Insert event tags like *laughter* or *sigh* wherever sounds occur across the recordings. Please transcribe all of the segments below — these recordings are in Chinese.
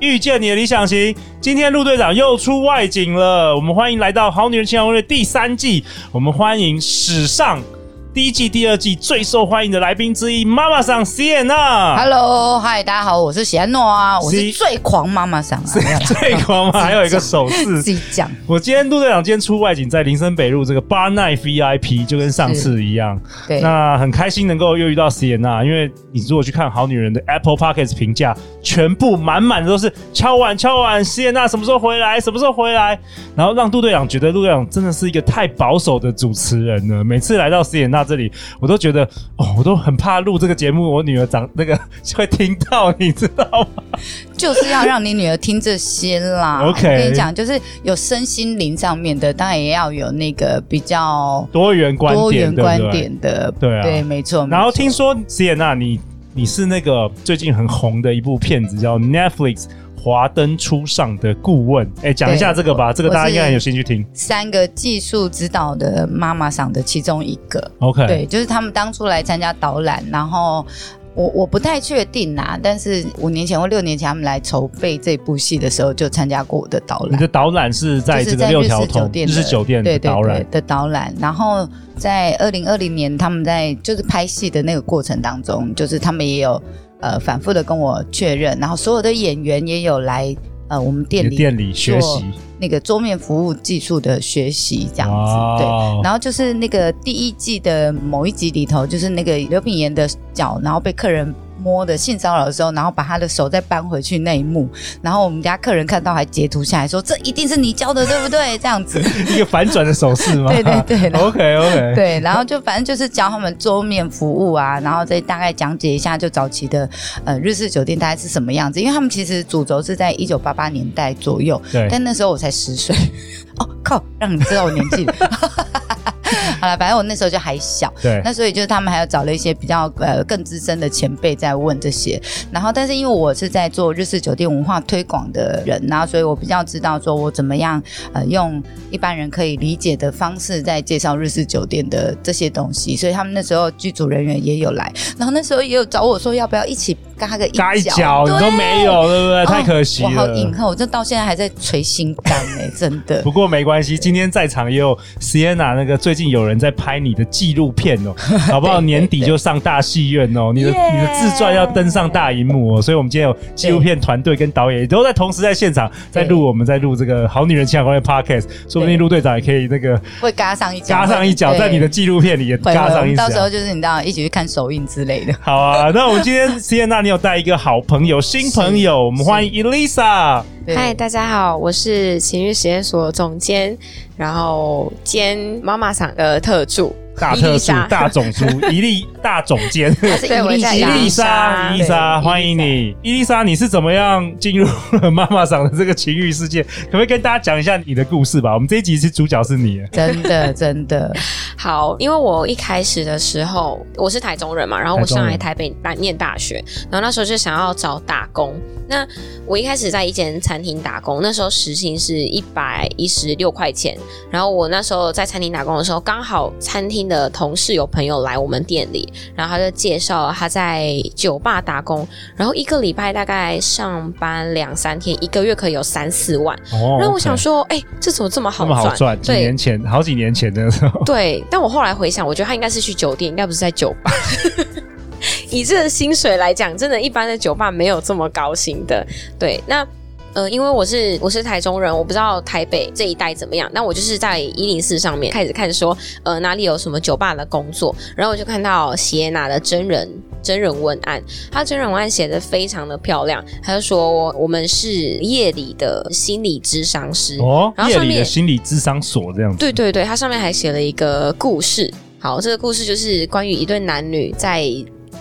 遇见你的理想型。今天陆队长又出外景了，我们欢迎来到《好女人情场攻略》第三季，我们欢迎史上。第一季、第二季最受欢迎的来宾之一，妈妈桑席耶娜。Hello，嗨，大家好，我是席耶诺啊，我是最狂妈妈桑啊，*laughs* 最狂吗？还有一个手势，自己讲。我今天陆队长今天出外景，在林森北路这个 Bar Night VIP，就跟上次一样。对，那很开心能够又遇到席耶娜，因为你如果去看好女人的 Apple p o c k e t 评价，全部满满的都是敲碗敲碗，席耶娜什么时候回来？什么时候回来？然后让陆队长觉得陆队长真的是一个太保守的主持人了。每次来到席耶娜这里，我都觉得哦，我都很怕录这个节目，我女儿长那个 *laughs* 会听到，你知道吗？就是要让你女儿听这些啦。*laughs* OK，我跟你讲，就是有身心灵上面的，当然也要有那个比较多元观点、多元观点的，对啊，对，没错。然后听说席耶娜，你你是那个最近很红的一部片子，叫 Netflix。华灯初上的顾问，哎、欸，讲一下这个吧，这个大家应该很有兴趣听。三个技术指导的妈妈赏的其中一个，OK，对，就是他们当初来参加导览，然后我我不太确定啊，但是五年前或六年前他们来筹备这部戏的时候，就参加过我的导览。你的导览是在这个六条通日式酒店的导览的导览，然后在二零二零年他们在就是拍戏的那个过程当中，就是他们也有。呃，反复的跟我确认，然后所有的演员也有来呃我们店里店里学习那个桌面服务技术的学习这样子，对。然后就是那个第一季的某一集里头，就是那个刘品言的脚，然后被客人。摸的性骚扰的时候，然后把他的手再搬回去那一幕，然后我们家客人看到还截图下来说：“这一定是你教的，对不对？”这样子 *laughs* 一个反转的手势吗？对对对，OK OK，对，然后就反正就是教他们桌面服务啊，然后再大概讲解一下就早期的呃日式酒店大概是什么样子，因为他们其实主轴是在一九八八年代左右，对，但那时候我才十岁，*laughs* 哦靠，让你知道我年纪。好了，反正我那时候就还小，对，那所以就是他们还有找了一些比较呃更资深的前辈在问这些，然后但是因为我是在做日式酒店文化推广的人，然后所以我比较知道说我怎么样呃用一般人可以理解的方式在介绍日式酒店的这些东西，所以他们那时候剧组人员也有来，然后那时候也有找我说要不要一起。嘎个一脚，一脚你都没有，对不对？太可惜了。我好隐恨，我这到现在还在捶心肝呢，*laughs* 真的。不过没关系，今天在场也有 Sienna，那个最近有人在拍你的纪录片哦，*laughs* 好不好？年底就上大戏院哦，你的你的自传要登上大荧幕哦，所以我们今天有纪录片团队跟导演也都在同时在现场在录，我们在录这个《好女人情感攻略》Podcast，说不定陆队长也可以那个会嘎上一脚，嘎上一脚，在你的纪录片里也嘎上一脚，到时候就是你知道一起去看首映之类的。好啊，那我们今天席耶娜，你有带一个好。朋友，新朋友，我们欢迎 Elisa。嗨，大家好，我是情欲实验所总监，然后兼妈妈桑的特助。大特殊、大种族、*laughs* 伊丽大总监，对，我叫伊丽莎，伊丽莎，欢迎你，伊丽莎，你是怎么样进入了妈妈桑的这个情欲世界？*laughs* 可不可以跟大家讲一下你的故事吧？我们这一集是主角是你，真的，*laughs* 真的好，因为我一开始的时候我是台中人嘛，然后我上来台北来念大学，然后那时候就想要找打工。那我一开始在一间餐厅打工，那时候时薪是一百一十六块钱，然后我那时候在餐厅打工的时候，刚好餐厅。的同事有朋友来我们店里，然后他就介绍他在酒吧打工，然后一个礼拜大概上班两三天，一个月可以有三四万。哦，然后我想说，哎、欸，这怎么这么好赚？这么好赚？几年前，好几年前的时候。对，但我后来回想，我觉得他应该是去酒店，应该不是在酒吧。*laughs* 以这个薪水来讲，真的，一般的酒吧没有这么高薪的。对，那。呃，因为我是我是台中人，我不知道台北这一带怎么样。那我就是在一零四上面开始看说，呃，哪里有什么酒吧的工作，然后我就看到席耶娜的真人真人文案，她真人文案写的非常的漂亮。他就说我们是夜里的心理咨商师哦，然后夜里的心理咨商所这样子。对对对，他上面还写了一个故事。好，这个故事就是关于一对男女在。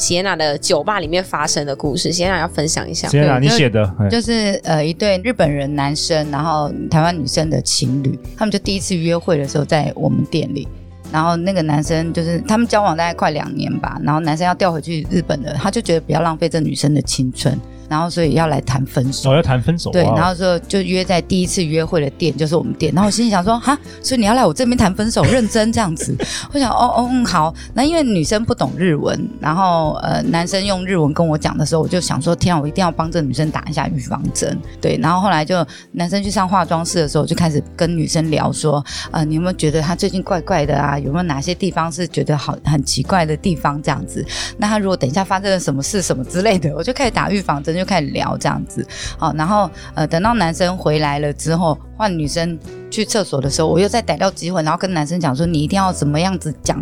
席耶娜的酒吧里面发生的故事。谢娜要分享一下。谢娜，你写的就，就是呃一对日本人男生，然后台湾女生的情侣，他们就第一次约会的时候在我们店里。然后那个男生就是他们交往大概快两年吧，然后男生要调回去日本的，他就觉得不要浪费这女生的青春。然后所以要来谈分手，我、哦、要谈分手。对，然后说就约在第一次约会的店，就是我们店。然后我心里想说，哈，所以你要来我这边谈分手，*laughs* 认真这样子。我想，哦哦嗯好。那因为女生不懂日文，然后呃男生用日文跟我讲的时候，我就想说，天啊，我一定要帮这女生打一下预防针。对，然后后来就男生去上化妆室的时候，就开始跟女生聊说，呃，你有没有觉得他最近怪怪的啊？有没有哪些地方是觉得好很奇怪的地方？这样子。那他如果等一下发生了什么事什么之类的，我就开始打预防针，就开始聊这样。子好，然后呃，等到男生回来了之后，换女生去厕所的时候，我又再逮到机会，然后跟男生讲说：“你一定要怎么样子讲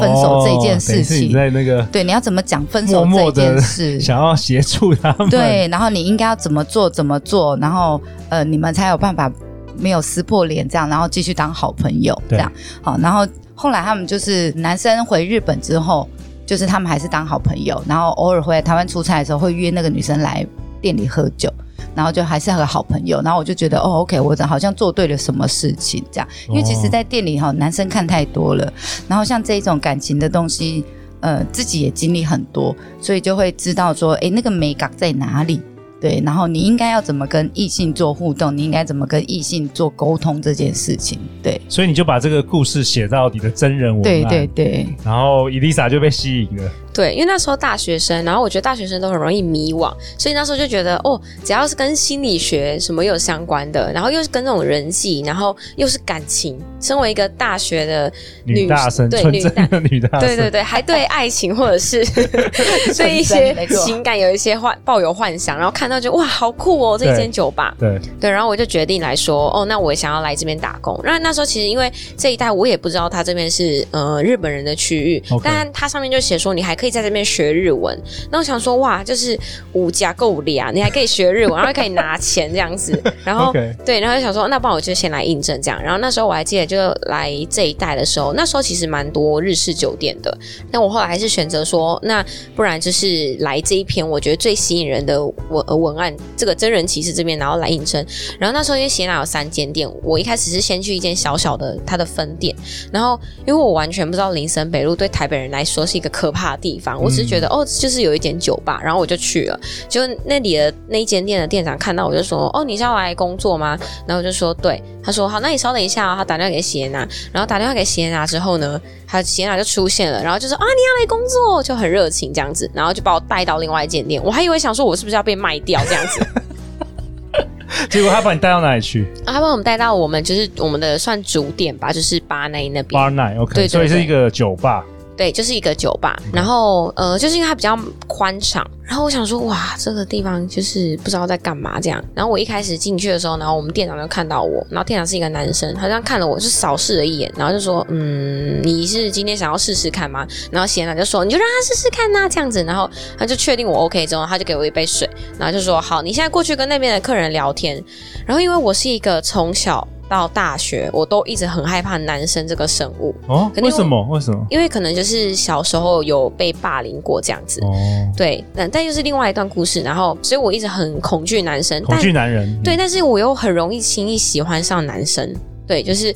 分手这件事情？”哦、在那个对，你要怎么讲分手这件事？默默 *laughs* 想要协助他们。对，然后你应该要怎么做？怎么做？然后呃，你们才有办法没有撕破脸这样，然后继续当好朋友这样。好，然后后来他们就是男生回日本之后，就是他们还是当好朋友，然后偶尔回来台湾出差的时候，会约那个女生来。店里喝酒，然后就还是和好朋友，然后我就觉得哦，OK，我好像做对了什么事情这样，因为其实，在店里哈，男生看太多了，然后像这一种感情的东西，呃，自己也经历很多，所以就会知道说，哎，那个美感在哪里。对，然后你应该要怎么跟异性做互动？你应该怎么跟异性做沟通这件事情？对，所以你就把这个故事写到你的真人文案，对对对，然后伊丽莎就被吸引了。对，因为那时候大学生，然后我觉得大学生都很容易迷惘，所以那时候就觉得哦，只要是跟心理学什么有相关的，然后又是跟那种人际，然后又是感情，身为一个大学的女，女大生，对女大女大对对对，还对爱情或者是 *laughs* 对一些情感有一些幻抱有幻想，然后看到就哇，好酷哦，这一间酒吧，对对，然后我就决定来说，哦，那我也想要来这边打工。那那时候其实因为这一带我也不知道他这边是呃日本人的区域，okay. 但他上面就写说你还可以在这边学日文。那我想说哇，就是五加够力啊，你还可以学日文，然后可以拿钱这样子。*laughs* 然后.对，然后就想说那不然我就先来印证这样。然后那时候我还记得，就来这一带的时候，那时候其实蛮多日式酒店的。但我后来还是选择说，那不然就是来这一篇我觉得最吸引人的文文案。这个真人骑士这边，然后来印证。然后那时候因为席耶娜有三间店，我一开始是先去一间小小的它的分店。然后因为我完全不知道林森北路对台北人来说是一个可怕的地方，我只是觉得、嗯、哦，就是有一间酒吧，然后我就去了。就那里的那一间店的店长看到我就说：“哦，你是要来工作吗？”然后我就说：“对。”他说：“好，那你稍等一下哦。”他打电话给席耶娜，然后打电话给席耶娜之后呢，他席耶娜就出现了，然后就说：“啊，你要来工作，就很热情这样子。”然后就把我带到另外一间店，我还以为想说我是不是要被卖掉这样子。*laughs* 结果他把你带到哪里去？*laughs* 啊，他把我们带到我们就是我们的算主店吧，就是巴奈那边。巴奈，OK，对，所以是一个酒吧。对，就是一个酒吧，然后呃，就是因为它比较宽敞，然后我想说，哇，这个地方就是不知道在干嘛这样。然后我一开始进去的时候，然后我们店长就看到我，然后店长是一个男生，他这样看了我就扫视了一眼，然后就说，嗯，你是今天想要试试看吗？然后席耶娜就说，你就让他试试看呐，这样子。然后他就确定我 OK 之后，他就给我一杯水，然后就说，好，你现在过去跟那边的客人聊天。然后因为我是一个从小。到大学，我都一直很害怕男生这个生物哦。为什么？为什么？因为可能就是小时候有被霸凌过这样子。哦，对，但但又是另外一段故事。然后，所以我一直很恐惧男生，恐惧男人。对，但是我又很容易轻易喜欢上男生。对，就是。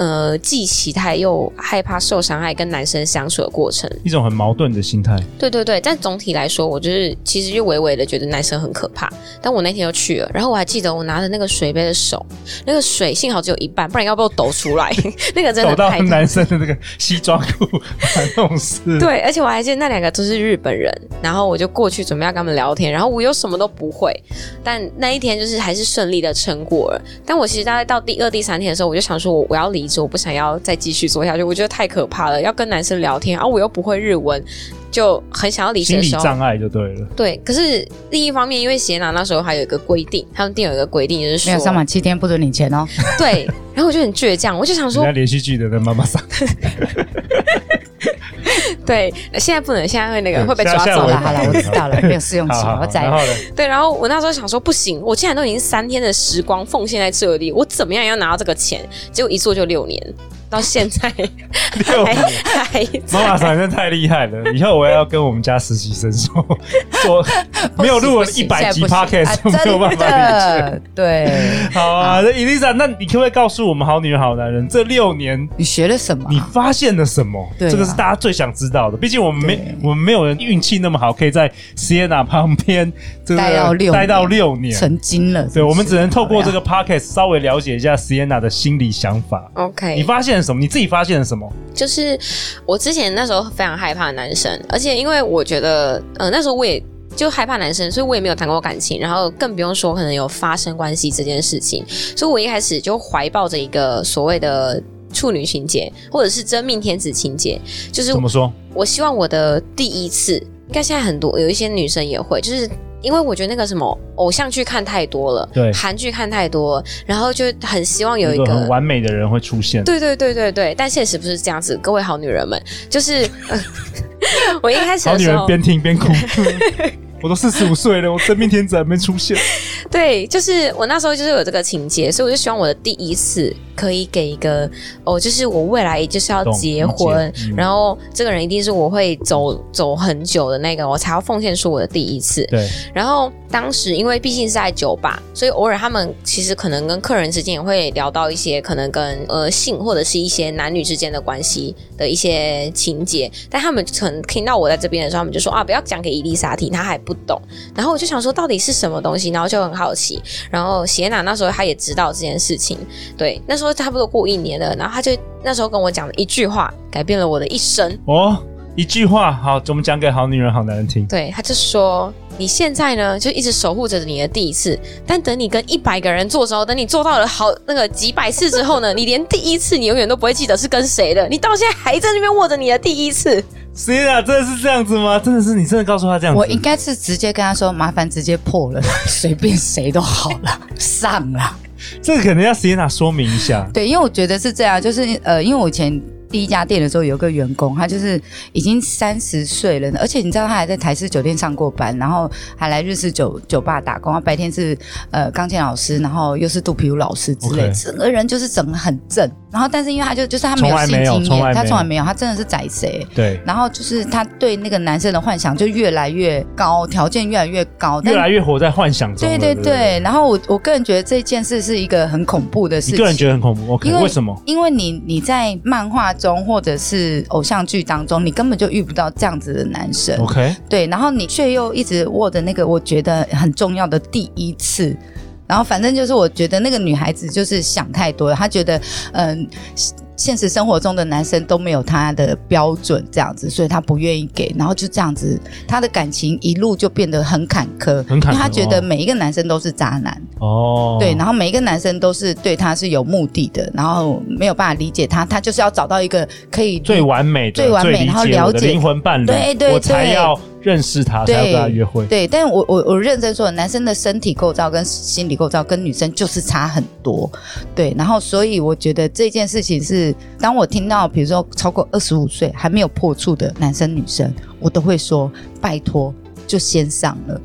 呃，既期待又害怕受伤害，跟男生相处的过程，一种很矛盾的心态。对对对，但总体来说，我就是其实就微微的觉得男生很可怕。但我那天又去了，然后我还记得我拿着那个水杯的手，那个水幸好只有一半，不然要被我抖出来。*laughs* *laughs* 那个真的抖到男生的那个西装裤，那种事。对，而且我还记得那两个都是日本人，然后我就过去准备要跟他们聊天，然后我又什么都不会，但那一天就是还是顺利的撑过了。但我其实大概到第二、第三天的时候，我就想说我我要离。我不想要再继续做下去，我觉得太可怕了。要跟男生聊天啊，我又不会日文，就很想要离职的时候。心理障碍就对了。对，可是另一方面，因为席耶娜那时候还有一个规定，他们店有一个规定，就是说没有上满七天不准领钱哦。对，然后我就很倔强，我就想说，连续剧的跟妈妈桑。*laughs* *laughs* 对，现在不能，现在会那个会被抓走了。好了，我知道了，没有试用期，我再。对，然后我那时候想说，不行，我既然都已经三天的时光奉献在这里，我怎么样也要拿到这个钱？结果一做就六年。到现在六年，*laughs* 妈妈反正太厉害了！以后我也要跟我们家实习生说，*laughs* 说没有录了一百集 podcast，没有办法理解。对，好啊，那伊丽莎，那你可不可以告诉我们好女人好男人这六年你学了什么？你发现了什么？这个是大家最想知道的。毕竟我们没我们没有人运气那么好，可以在 Sienna 旁边待到六待到六年，成精了。对，我们只能透过这个 podcast 稍微了解一下 Sienna 的心理想法。OK，你发现了？什么？你自己发现了什么？就是我之前那时候非常害怕男生，而且因为我觉得，呃，那时候我也就害怕男生，所以我也没有谈过感情，然后更不用说可能有发生关系这件事情。所以我一开始就怀抱着一个所谓的处女情结，或者是真命天子情结，就是怎么说？我希望我的第一次，应该现在很多有一些女生也会，就是。因为我觉得那个什么偶像剧看太多了，对，韩剧看太多了，然后就很希望有一个，完美的人会出现。对对对对对，但现实不是这样子，各位好女人们，就是 *laughs* 我一开始好女人边听边哭。*laughs* 我都四十五岁了，我真命天子还没出现。*laughs* 对，就是我那时候就是有这个情节，所以我就希望我的第一次可以给一个哦，就是我未来就是要结婚，嗯、然后这个人一定是我会走走很久的那个，我才要奉献出我的第一次。对，然后当时因为毕竟是在酒吧，所以偶尔他们其实可能跟客人之间也会聊到一些可能跟呃性或者是一些男女之间的关系的一些情节，但他们可能听到我在这边的时候，他们就说啊，不要讲给伊丽莎听，她还不懂，然后我就想说到底是什么东西，然后就很好奇。然后谢娜那时候她也知道这件事情，对，那时候差不多过一年了，然后他就那时候跟我讲了一句话，改变了我的一生。哦，一句话，好，我们讲给好女人、好男人听。对，他就说你现在呢，就一直守护着你的第一次，但等你跟一百个人做时候，等你做到了好那个几百次之后呢，*laughs* 你连第一次你永远都不会记得是跟谁的，你到现在还在那边握着你的第一次。谁啊？真的是这样子吗？真的是你真的告诉他这样子？我应该是直接跟他说，麻烦直接破了，*laughs* 随便谁都好了，上了。*laughs* 这个可能要 Sienna 说明一下。对，因为我觉得是这样，就是呃，因为我以前。第一家店的时候，有个员工，他就是已经三十岁了，而且你知道他还在台式酒店上过班，然后还来日式酒酒吧打工。他白天是呃钢琴老师，然后又是肚皮舞老师之类.整个人就是整个很正。然后，但是因为他就就是他没有性经验，他从来没有，他真的是宰谁？对。然后就是他对那个男生的幻想就越来越高，条件越来越高，越来越活在幻想中。对对对。然后我我个人觉得这件事是一个很恐怖的事情。你个人觉得很恐怖？OK，因为为什么？因为你你在漫画中或者是偶像剧当中，你根本就遇不到这样子的男生。OK，对，然后你却又一直握着那个我觉得很重要的第一次。然后反正就是，我觉得那个女孩子就是想太多了，她觉得，嗯。现实生活中的男生都没有他的标准，这样子，所以他不愿意给，然后就这样子，他的感情一路就变得很坎坷，很坎坷，因为他觉得每一个男生都是渣男哦，对，然后每一个男生都是对他是有目的的，然后没有办法理解他，他就是要找到一个可以最完美的、最完美，然后了解灵魂伴侣，对对对，我才要。认识他，才要跟他约会。对，但我我我认真说，男生的身体构造跟心理构造跟女生就是差很多。对，然后所以我觉得这件事情是，当我听到比如说超过二十五岁还没有破处的男生女生，我都会说拜托，就先上了，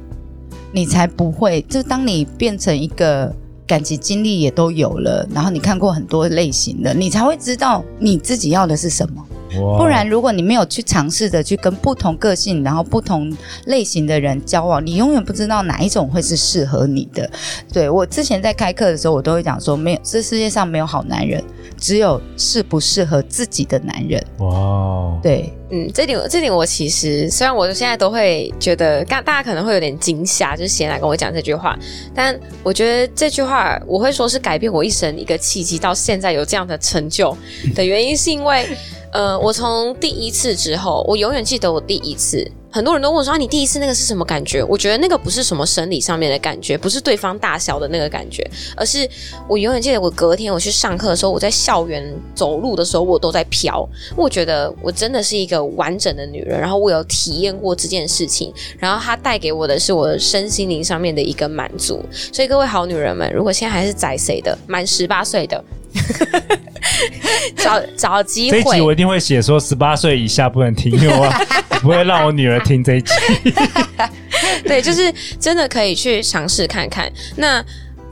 你才不会。就当你变成一个感情经历也都有了，然后你看过很多类型的，你才会知道你自己要的是什么。不然，如果你没有去尝试着去跟不同个性，然后不同类型的人交往，你永远不知道哪一种会是适合你的。对，我之前在开课的时候，我都会讲说，没有，这世界上没有好男人，只有适不适合自己的男人。哇，对，嗯，这点这点我其实虽然我现在都会觉得，大大家可能会有点惊吓，就是先来跟我讲这句话，但我觉得这句话我会说是改变我一生一个契机，到现在有这样的成就的原因，是因为。呃，我从第一次之后，我永远记得我第一次。很多人都问说，你第一次那个是什么感觉？我觉得那个不是什么生理上面的感觉，不是对方大小的那个感觉，而是我永远记得我隔天我去上课的时候，我在校园走路的时候，我都在飘。我觉得我真的是一个完整的女人，然后我有体验过这件事情，然后它带给我的是我身心灵上面的一个满足。所以各位好女人们，如果现在还是宅谁的，满十八岁的。*laughs* 找找机会。这一集我一定会写说十八岁以下不能听，因为我 *laughs* 不会让我女儿听这一集。*laughs* 对，就是真的可以去尝试看看。那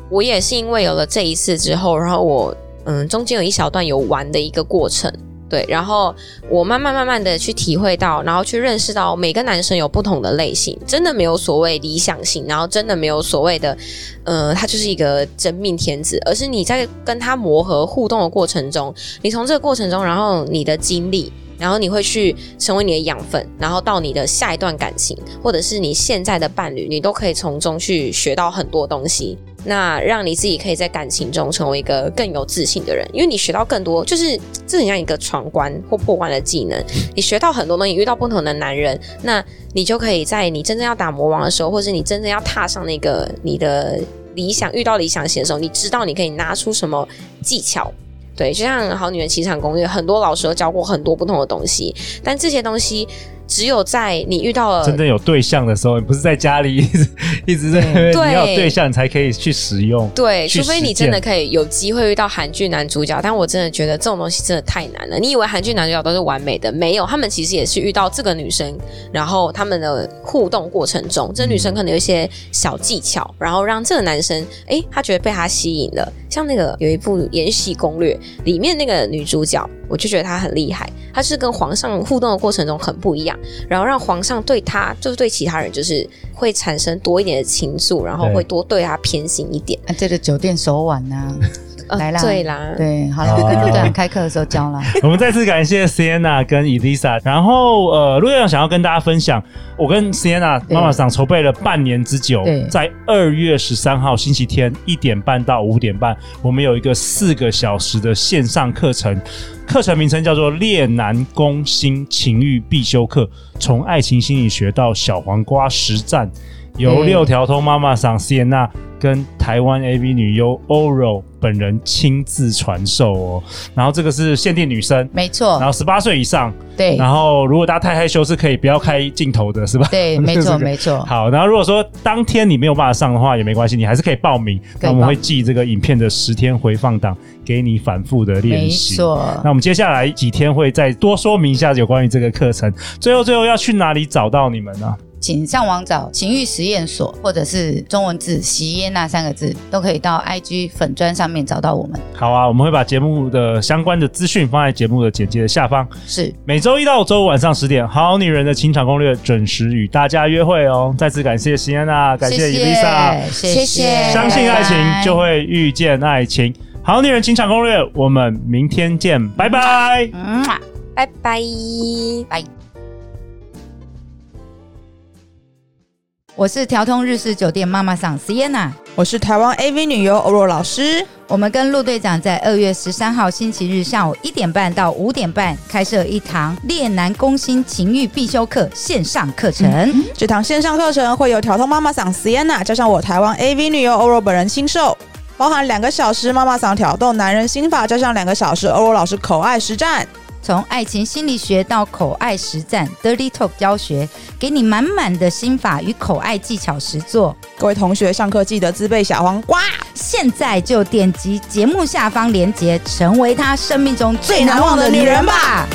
我也是因为有了这一次之后，然后我嗯中间有一小段有玩的一个过程。对，然后我慢慢慢慢的去体会到，然后去认识到每个男生有不同的类型，真的没有所谓理想型，然后真的没有所谓的，呃，他就是一个真命天子，而是你在跟他磨合互动的过程中，你从这个过程中，然后你的经历，然后你会去成为你的养分，然后到你的下一段感情，或者是你现在的伴侣，你都可以从中去学到很多东西。那让你自己可以在感情中成为一个更有自信的人，因为你学到更多，就是这很像一个闯关或破关的技能。你学到很多东西，遇到不同的男人，那你就可以在你真正要打魔王的时候，或是你真正要踏上那个你的理想，遇到理想型的时候，你知道你可以拿出什么技巧。对，就像《好女人情场攻略》，很多老师都教过很多不同的东西，但这些东西。只有在你遇到了真正有对象的时候，你不是在家里一直一直在对，你要有对象你才可以去使用。对，除非你真的可以有机会遇到韩剧男主角，但我真的觉得这种东西真的太难了。你以为韩剧男主角都是完美的？没有，他们其实也是遇到这个女生，然后他们的互动过程中，这女生可能有一些小技巧，然后让这个男生哎、欸，他觉得被他吸引了。像那个有一部《延禧攻略》里面那个女主角。我就觉得他很厉害，他是跟皇上互动的过程中很不一样，然后让皇上对他，就是对其他人，就是会产生多一点的情愫，然后会多对他偏心一点。啊，这个酒店手腕呢、啊？*laughs* 来啦，对啦，对，好了，跟陆队长开课的时候教了。*laughs* 我们再次感谢 Sienna 跟 Elisa，然后呃，陆队长想要跟大家分享，我跟 Sienna 妈妈桑筹备了半年之久，在二月十三号星期天一点半到五点半，我们有一个四个小时的线上课程，课程名称叫做《恋男攻心情欲必修课》，从爱情心理学到小黄瓜实战，由六条通妈妈桑 Sienna 跟台湾 AV 女优 Oro 本人亲自传授哦，然后这个是限定女生，没错，然后十八岁以上，对，然后如果大家太害羞是可以不要开镜头的，是吧？对，*laughs* 没错，没错。好，然后如果说当天你没有办法上的话也没关系，你还是可以报名，那我们会寄这个影片的十天回放档给你反复的练习。没错，那我们接下来几天会再多说明一下有关于这个课程。最后，最后要去哪里找到你们呢？请上网找情欲实验所，或者是中文字“席耶娜”三个字，都可以到 IG 粉砖上面找到我们。好啊，我们会把节目的相关的资讯放在节目的简介的下方。是每周一到周五晚上十点，《好女人的情场攻略》准时与大家约会哦。再次感谢席耶娜，感谢伊丽莎，谢谢。相信爱情，就会遇见爱情。《好女人情场攻略》，我们明天见，拜拜。嗯，拜拜，拜。我是调通日式酒店妈妈桑 Sienna，我是台湾 AV 女优欧若老师。我们跟陆队长在二月十三号星期日下午一点半到五点半开设一堂恋男攻心情欲必修课线上课程。嗯、这堂线上课程会有调通妈妈桑 Sienna 加上我台湾 AV 女优欧若本人亲授，包含两个小时妈妈桑挑动男人心法，加上两个小时欧若老师口爱实战。从爱情心理学到口爱实战，Dirty Talk 教学，给你满满的心法与口爱技巧实作。各位同学上课记得自备小黄瓜，现在就点击节目下方链接，成为他生命中最难忘的女人吧。